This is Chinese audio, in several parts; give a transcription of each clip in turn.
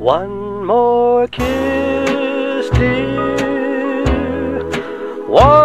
One more kiss, dear. One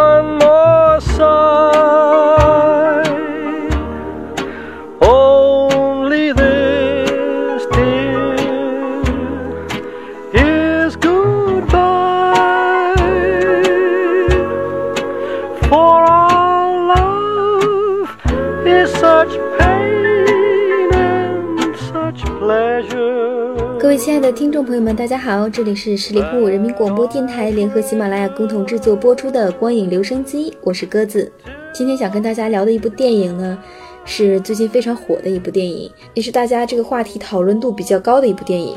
各位亲爱的听众朋友们，大家好，这里是十里铺人民广播电台联合喜马拉雅共同制作播出的《光影留声机》，我是鸽子。今天想跟大家聊的一部电影呢，是最近非常火的一部电影，也是大家这个话题讨论度比较高的一部电影。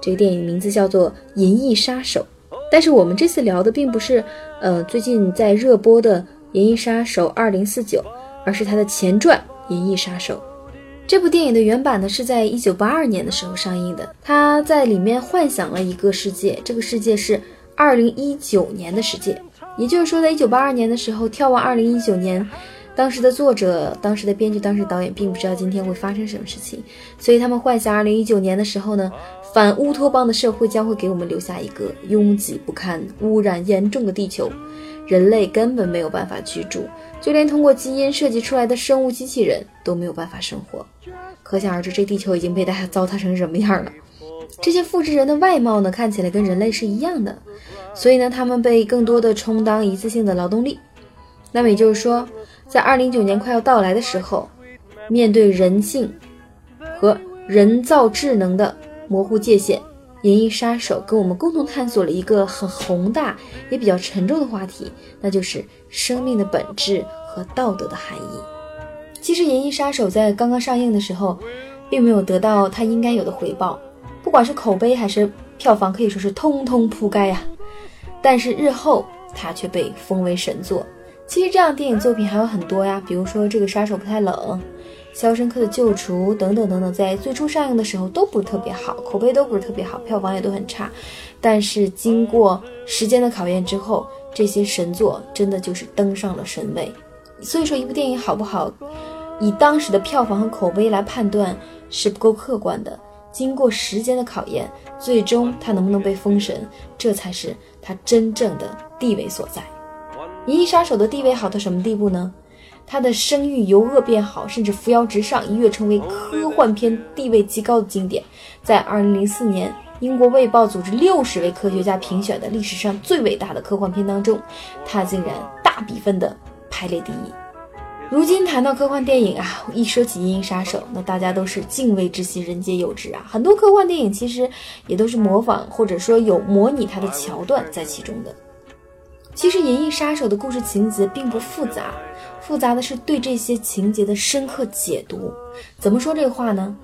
这个电影名字叫做《银翼杀手》，但是我们这次聊的并不是呃最近在热播的《银翼杀手二零四九》，而是它的前传《银翼杀手》。这部电影的原版呢是在一九八二年的时候上映的，他在里面幻想了一个世界，这个世界是二零一九年的世界，也就是说，在一九八二年的时候，眺望二零一九年，当时的作者、当时的编剧、当时导演并不知道今天会发生什么事情，所以他们幻想二零一九年的时候呢，反乌托邦的社会将会给我们留下一个拥挤不堪、污染严重的地球，人类根本没有办法居住，就连通过基因设计出来的生物机器人都没有办法生活。可想而知，这地球已经被大家糟蹋成什么样了。这些复制人的外貌呢，看起来跟人类是一样的，所以呢，他们被更多的充当一次性的劳动力。那么也就是说，在二零一九年快要到来的时候，面对人性和人造智能的模糊界限，《银翼杀手》跟我们共同探索了一个很宏大也比较沉重的话题，那就是生命的本质和道德的含义。其实，《银翼杀手》在刚刚上映的时候，并没有得到它应该有的回报，不管是口碑还是票房，可以说是通通扑街呀。但是日后，它却被封为神作。其实，这样电影作品还有很多呀，比如说《这个杀手不太冷》《肖申克的救赎》等等等等，在最初上映的时候都不是特别好，口碑都不是特别好，票房也都很差。但是经过时间的考验之后，这些神作真的就是登上了神位。所以说，一部电影好不好？以当时的票房和口碑来判断是不够客观的。经过时间的考验，最终它能不能被封神，这才是它真正的地位所在。《银翼杀手》的地位好到什么地步呢？它的声誉由恶变好，甚至扶摇直上，一跃成为科幻片地位极高的经典。在2004年，英国《卫报》组织六十位科学家评选的历史上最伟大的科幻片当中，它竟然大比分的排列第一。如今谈到科幻电影啊，一说起《银翼杀手》，那大家都是敬畏之心，人皆有之啊。很多科幻电影其实也都是模仿或者说有模拟它的桥段在其中的。其实《银翼杀手》的故事情节并不复杂，复杂的是对这些情节的深刻解读。怎么说这个话呢？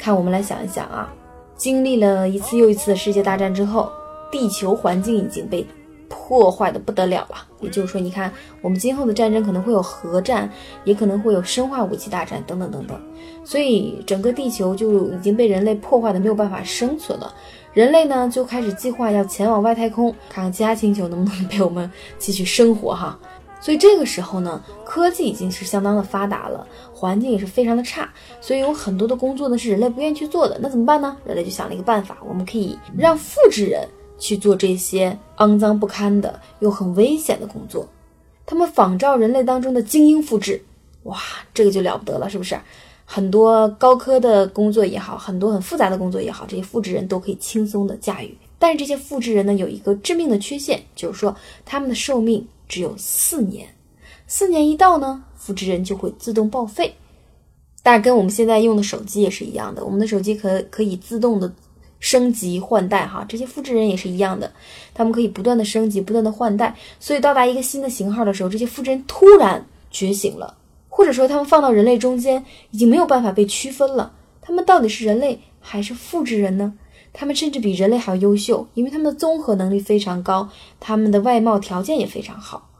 看我们来想一想啊，经历了一次又一次的世界大战之后，地球环境已经被。破坏的不得了了，也就是说，你看，我们今后的战争可能会有核战，也可能会有生化武器大战，等等等等。所以，整个地球就已经被人类破坏的没有办法生存了。人类呢，就开始计划要前往外太空，看看其他星球能不能被我们继续生活哈。所以这个时候呢，科技已经是相当的发达了，环境也是非常的差，所以有很多的工作呢是人类不愿意去做的。那怎么办呢？人类就想了一个办法，我们可以让复制人。去做这些肮脏不堪的又很危险的工作，他们仿照人类当中的精英复制，哇，这个就了不得了，是不是？很多高科的工作也好，很多很复杂的工作也好，这些复制人都可以轻松的驾驭。但是这些复制人呢，有一个致命的缺陷，就是说他们的寿命只有四年，四年一到呢，复制人就会自动报废。但是跟我们现在用的手机也是一样的，我们的手机可可以自动的。升级换代哈，这些复制人也是一样的，他们可以不断的升级，不断的换代，所以到达一个新的型号的时候，这些复制人突然觉醒了，或者说他们放到人类中间已经没有办法被区分了，他们到底是人类还是复制人呢？他们甚至比人类还要优秀，因为他们的综合能力非常高，他们的外貌条件也非常好。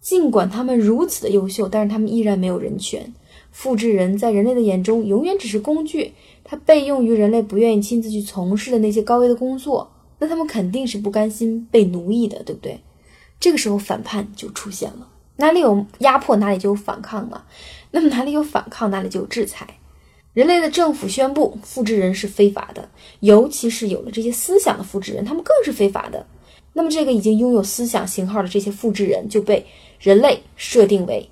尽管他们如此的优秀，但是他们依然没有人权。复制人在人类的眼中永远只是工具，它被用于人类不愿意亲自去从事的那些高危的工作，那他们肯定是不甘心被奴役的，对不对？这个时候反叛就出现了，哪里有压迫哪里就有反抗嘛，那么哪里有反抗哪里就有制裁。人类的政府宣布复制人是非法的，尤其是有了这些思想的复制人，他们更是非法的。那么，这个已经拥有思想型号的这些复制人就被人类设定为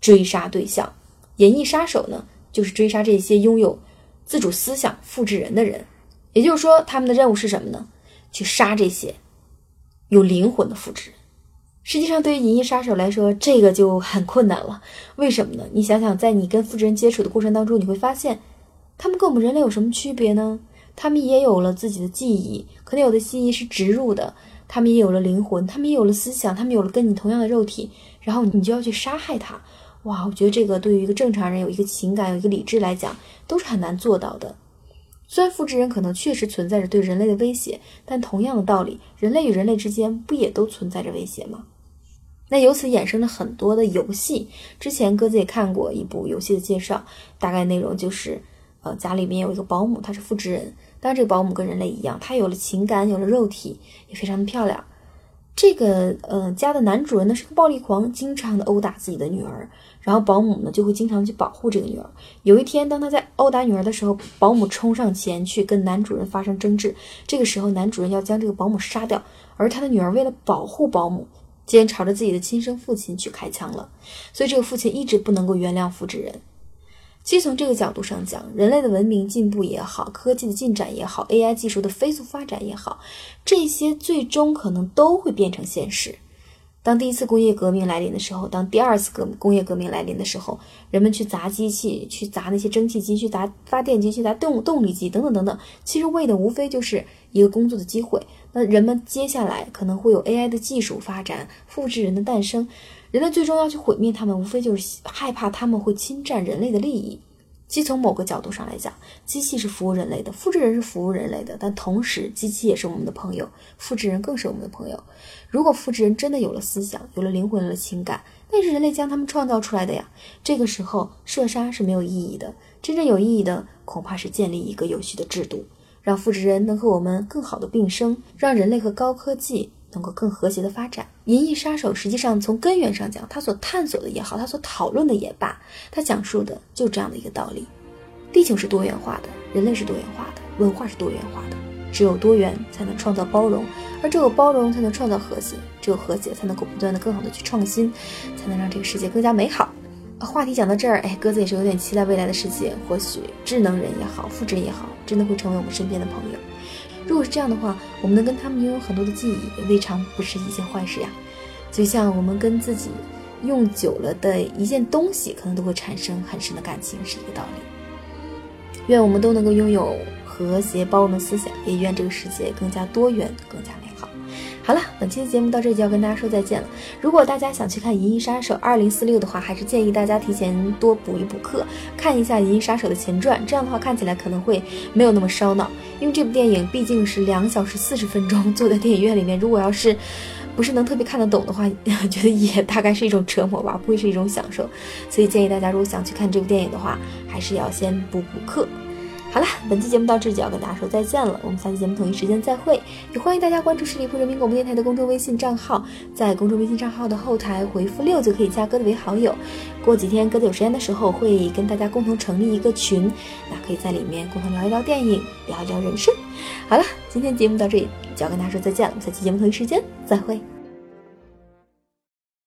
追杀对象。银翼杀手呢，就是追杀这些拥有自主思想复制人的人。也就是说，他们的任务是什么呢？去杀这些有灵魂的复制人。实际上，对于银翼杀手来说，这个就很困难了。为什么呢？你想想，在你跟复制人接触的过程当中，你会发现，他们跟我们人类有什么区别呢？他们也有了自己的记忆，可能有的记忆是植入的；他们也有了灵魂，他们也有了思想，他们有了跟你同样的肉体。然后你就要去杀害他，哇！我觉得这个对于一个正常人有一个情感、有一个理智来讲，都是很难做到的。虽然复制人可能确实存在着对人类的威胁，但同样的道理，人类与人类之间不也都存在着威胁吗？那由此衍生了很多的游戏。之前鸽子也看过一部游戏的介绍，大概内容就是，呃，家里面有一个保姆，她是复制人。当然，这个保姆跟人类一样，她有了情感，有了肉体，也非常的漂亮。这个呃家的男主人呢是个暴力狂，经常的殴打自己的女儿。然后保姆呢就会经常去保护这个女儿。有一天，当他在殴打女儿的时候，保姆冲上前去跟男主人发生争执。这个时候，男主人要将这个保姆杀掉，而他的女儿为了保护保姆。竟然朝着自己的亲生父亲去开枪了，所以这个父亲一直不能够原谅复制人。其实从这个角度上讲，人类的文明进步也好，科技的进展也好，AI 技术的飞速发展也好，这些最终可能都会变成现实。当第一次工业革命来临的时候，当第二次革工业革命来临的时候，人们去砸机器，去砸那些蒸汽机，去砸发电机，去砸动动力机，等等等等，其实为的无非就是一个工作的机会。那人们接下来可能会有 AI 的技术发展，复制人的诞生，人类最终要去毁灭他们，无非就是害怕他们会侵占人类的利益。其从某个角度上来讲，机器是服务人类的，复制人是服务人类的，但同时，机器也是我们的朋友，复制人更是我们的朋友。如果复制人真的有了思想，有了灵魂，有了情感，那是人类将他们创造出来的呀。这个时候，射杀是没有意义的，真正有意义的，恐怕是建立一个有序的制度，让复制人能和我们更好的并生，让人类和高科技。能够更和谐的发展，《银翼杀手》实际上从根源上讲，他所探索的也好，他所讨论的也罢，他讲述的就这样的一个道理：地球是多元化的，人类是多元化的，文化是多元化的。只有多元才能创造包容，而只有包容才能创造和谐，只有和谐才能够不断的更好的去创新，才能让这个世界更加美好。话题讲到这儿，哎，鸽子也是有点期待未来的世界，或许智能人也好，复制人也好，真的会成为我们身边的朋友。如果是这样的话，我们能跟他们拥有很多的记忆，也未尝不是一件坏事呀。就像我们跟自己用久了的一件东西，可能都会产生很深的感情，是一个道理。愿我们都能够拥有和谐包容的思想，也愿这个世界更加多元，更加美。好好了，本期的节目到这里就要跟大家说再见了。如果大家想去看《银翼杀手二零四六》的话，还是建议大家提前多补一补课，看一下《银翼杀手》的前传。这样的话看起来可能会没有那么烧脑，因为这部电影毕竟是两小时四十分钟，坐在电影院里面，如果要是不是能特别看得懂的话，觉得也大概是一种折磨吧，不会是一种享受。所以建议大家，如果想去看这部电影的话，还是要先补补课。好了，本期节目到这就要跟大家说再见了。我们下期节目同一时间再会，也欢迎大家关注十里铺人民广播电台的公众微信账号，在公众微信账号的后台回复六就可以加鸽子为好友。过几天鸽子有时间的时候会跟大家共同成立一个群，那可以在里面共同聊一聊电影，聊一聊人生。好了，今天节目到这里就要跟大家说再见了，我们下期节目同一时间再会。